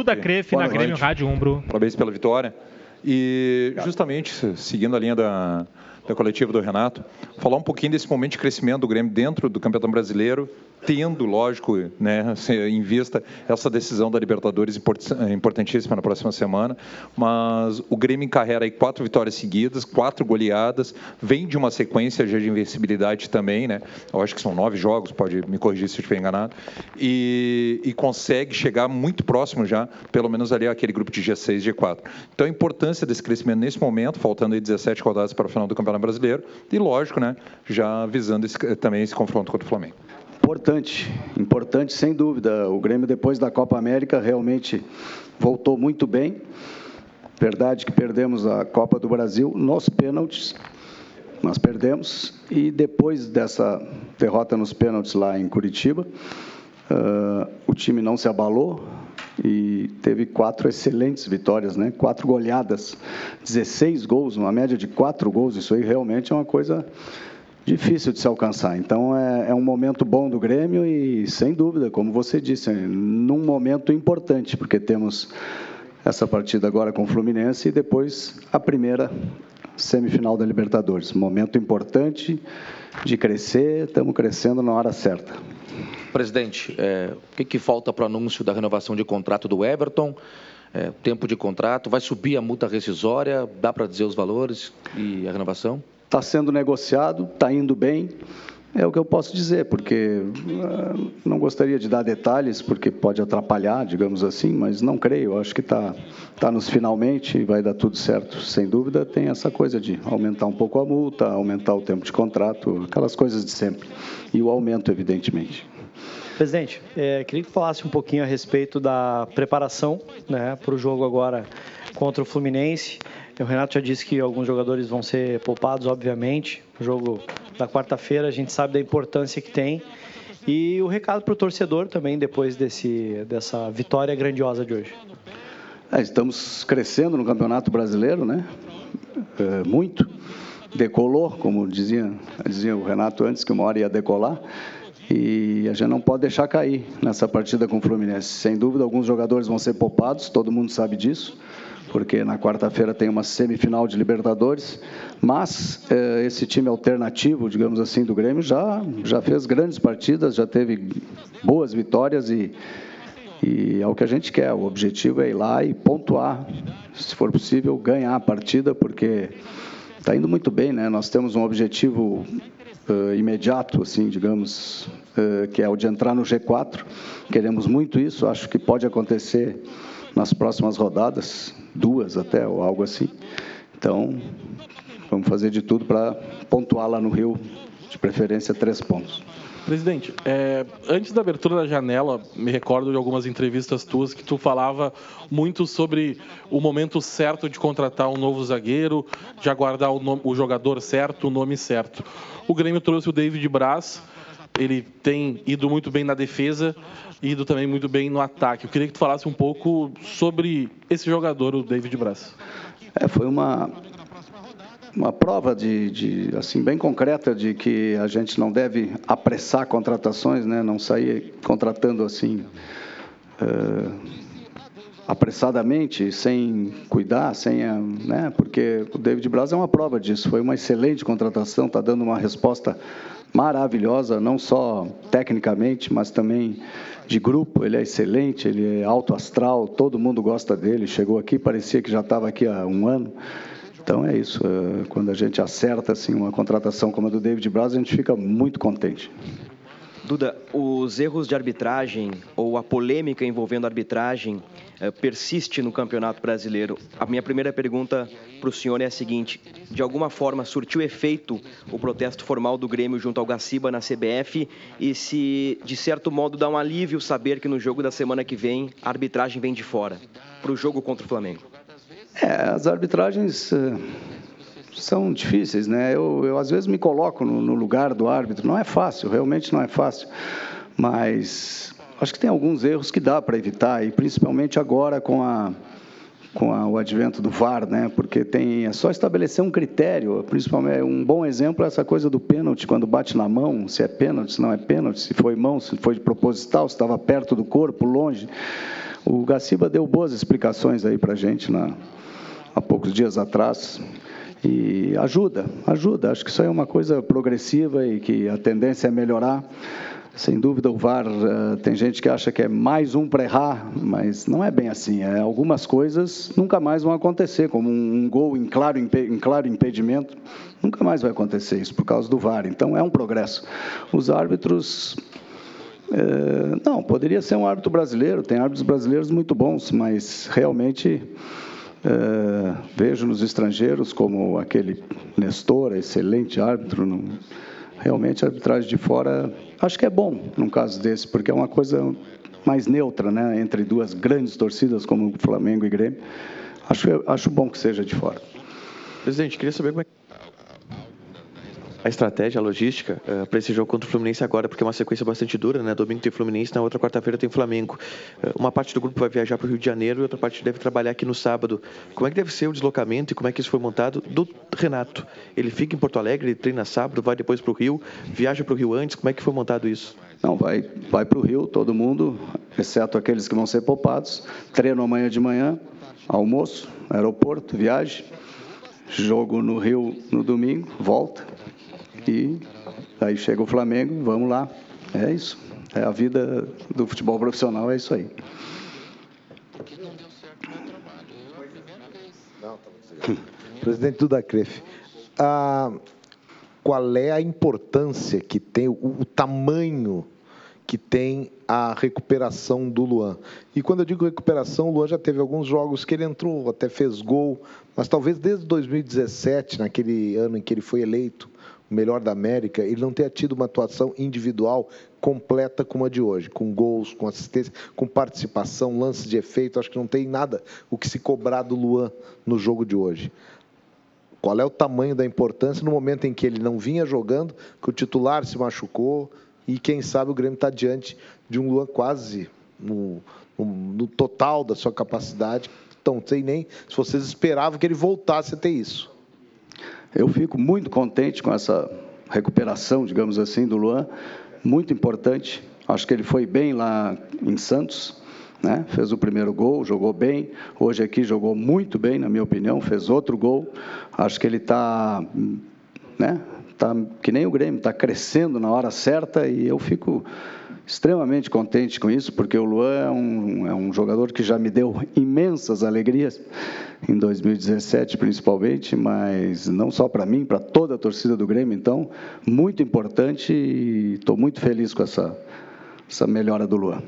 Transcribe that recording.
Duda Crefe na Grêmio Rádio Umbro. Parabéns pela vitória. E justamente seguindo a linha da, da coletiva do Renato, falar um pouquinho desse momento de crescimento do Grêmio dentro do Campeonato Brasileiro, tendo, lógico, né, em vista essa decisão da Libertadores importantíssima na próxima semana, mas o Grêmio encarrega aí quatro vitórias seguidas, quatro goleadas, vem de uma sequência de invencibilidade também, né? Eu acho que são nove jogos, pode me corrigir se eu estiver enganado, e, e consegue chegar muito próximo já, pelo menos ali aquele grupo de G6, G4. Então a importância desse crescimento nesse momento, faltando aí 17 rodadas para o final do Campeonato Brasileiro, e lógico, né, já visando esse, também esse confronto contra o Flamengo. Importante, importante sem dúvida. O Grêmio, depois da Copa América, realmente voltou muito bem. Verdade que perdemos a Copa do Brasil nos pênaltis, nós perdemos. E depois dessa derrota nos pênaltis lá em Curitiba, uh, o time não se abalou e teve quatro excelentes vitórias, né? quatro goleadas, 16 gols, uma média de quatro gols. Isso aí realmente é uma coisa difícil de se alcançar. Então é, é, um momento bom do Grêmio e, sem dúvida, como você disse, num momento importante, porque temos essa partida agora com o Fluminense e depois a primeira semifinal da Libertadores. Momento importante de crescer, estamos crescendo na hora certa. Presidente, é, o que, que falta para o anúncio da renovação de contrato do Everton? É, tempo de contrato, vai subir a multa rescisória? Dá para dizer os valores e a renovação? Está sendo negociado, está indo bem. É o que eu posso dizer, porque uh, não gostaria de dar detalhes, porque pode atrapalhar, digamos assim, mas não creio. Acho que está tá nos finalmente e vai dar tudo certo. Sem dúvida, tem essa coisa de aumentar um pouco a multa, aumentar o tempo de contrato, aquelas coisas de sempre. E o aumento, evidentemente. Presidente, é, queria que falasse um pouquinho a respeito da preparação né, para o jogo agora contra o Fluminense. O Renato já disse que alguns jogadores vão ser poupados, obviamente. O jogo da quarta-feira, a gente sabe da importância que tem. E o recado para o torcedor também, depois desse, dessa vitória grandiosa de hoje. É, estamos crescendo no Campeonato Brasileiro, né? É, muito. Decolou, como dizia, dizia o Renato antes, que uma hora ia decolar. E a gente não pode deixar cair nessa partida com o Fluminense. Sem dúvida, alguns jogadores vão ser poupados, todo mundo sabe disso porque na quarta-feira tem uma semifinal de Libertadores, mas eh, esse time alternativo, digamos assim, do Grêmio já, já fez grandes partidas, já teve boas vitórias e, e é o que a gente quer. O objetivo é ir lá e pontuar, se for possível, ganhar a partida, porque está indo muito bem, né? Nós temos um objetivo uh, imediato, assim, digamos, uh, que é o de entrar no G4. Queremos muito isso, acho que pode acontecer nas próximas rodadas, duas até, ou algo assim. Então, vamos fazer de tudo para pontuar lá no Rio, de preferência três pontos. Presidente, é, antes da abertura da janela, me recordo de algumas entrevistas tuas que tu falava muito sobre o momento certo de contratar um novo zagueiro, de aguardar o, nome, o jogador certo, o nome certo. O Grêmio trouxe o David Braz, ele tem ido muito bem na defesa, ido também muito bem no ataque. Eu queria que tu falasse um pouco sobre esse jogador, o David Braz. É, foi uma uma prova de, de, assim bem concreta de que a gente não deve apressar contratações, né? Não sair contratando assim uh, apressadamente, sem cuidar, sem, né? Porque o David Braz é uma prova disso. Foi uma excelente contratação, está dando uma resposta maravilhosa, não só tecnicamente, mas também de grupo. Ele é excelente, ele é alto astral, todo mundo gosta dele. Chegou aqui, parecia que já estava aqui há um ano. Então é isso. É, quando a gente acerta assim uma contratação como a do David Braz, a gente fica muito contente. Duda, os erros de arbitragem ou a polêmica envolvendo arbitragem eh, persiste no Campeonato Brasileiro. A minha primeira pergunta para o senhor é a seguinte: de alguma forma surtiu efeito o protesto formal do Grêmio junto ao Gaciba na CBF e se de certo modo dá um alívio saber que no jogo da semana que vem a arbitragem vem de fora para o jogo contra o Flamengo? É, as arbitragens uh, são difíceis, né? Eu, eu às vezes me coloco no, no, lugar do árbitro. Não é fácil, realmente não é fácil. Mas acho que tem alguns erros que dá para evitar e principalmente agora com a com a, o advento do VAR, né? Porque tem é só estabelecer um critério. Principalmente um bom exemplo é essa coisa do pênalti quando bate na mão, se é pênalti, se não é pênalti, se foi mão, se foi de proposital, se estava perto do corpo, longe O Gaciba deu boas explicações aí para gente na, há poucos dias atrás. E ajuda, ajuda. Acho que isso é uma coisa progressiva e que a tendência é melhorar. Sem dúvida, o VAR, uh, tem gente que acha que é mais um para errar, mas não é bem assim. É, algumas coisas nunca mais vão acontecer, como um, gol em claro, em claro impedimento. Nunca mais vai acontecer isso por causa do VAR. Então, é um progresso. Os árbitros é, não, poderia ser um árbitro brasileiro, tem árbitros brasileiros muito bons, mas realmente é, vejo nos estrangeiros como aquele Nestor, excelente árbitro. Realmente a arbitragem de fora acho que é bom num caso desse, porque é uma coisa mais neutra, né, entre duas grandes torcidas como Flamengo e Grêmio. Acho, acho bom que seja de fora. Presidente, queria saber como é a estratégia, a logística uh, para esse jogo contra o Fluminense agora, porque é uma sequência bastante dura, né? Domingo tem Fluminense, na outra quarta-feira tem Flamengo. Uh, uma parte do grupo vai viajar para o Rio de Janeiro e outra parte deve trabalhar aqui no sábado. Como é que deve ser o deslocamento e como é que isso foi montado do Renato? Ele fica em Porto Alegre, treina sábado, vai depois para o Rio, viaja para o Rio antes, como é que foi montado isso? Não, vai, vai para o Rio, todo mundo, exceto aqueles que vão ser poupados, treino amanhã de manhã, almoço, aeroporto, viagem, jogo no Rio no domingo, volta, aí chega o Flamengo, vamos lá. É isso. É a vida do futebol profissional, é isso aí. Presidente Duda Crefe, ah, qual é a importância que tem, o, o tamanho que tem a recuperação do Luan. E quando eu digo recuperação, o Luan já teve alguns jogos que ele entrou, até fez gol, mas talvez desde 2017, naquele ano em que ele foi eleito melhor da América, ele não tenha tido uma atuação individual completa como a de hoje, com gols, com assistência, com participação, lances de efeito. Acho que não tem nada o que se cobrar do Luan no jogo de hoje. Qual é o tamanho da importância no momento em que ele não vinha jogando, que o titular se machucou e quem sabe o Grêmio está diante de um Luan quase no, no, no total da sua capacidade. Então, não sei nem se vocês esperavam que ele voltasse a ter isso. Eu fico muito contente com essa recuperação, digamos assim, do Luan, muito importante. Acho que ele foi bem lá em Santos, né? fez o primeiro gol, jogou bem. Hoje aqui jogou muito bem, na minha opinião, fez outro gol. Acho que ele está, né? Tá que nem o Grêmio, está crescendo na hora certa e eu fico extremamente contente com isso, porque o Luan é um, é um jogador que já me deu imensas alegrias, em 2017 principalmente, mas não só para mim, para toda a torcida do Grêmio, então, muito importante e estou muito feliz com essa, essa melhora do Luan.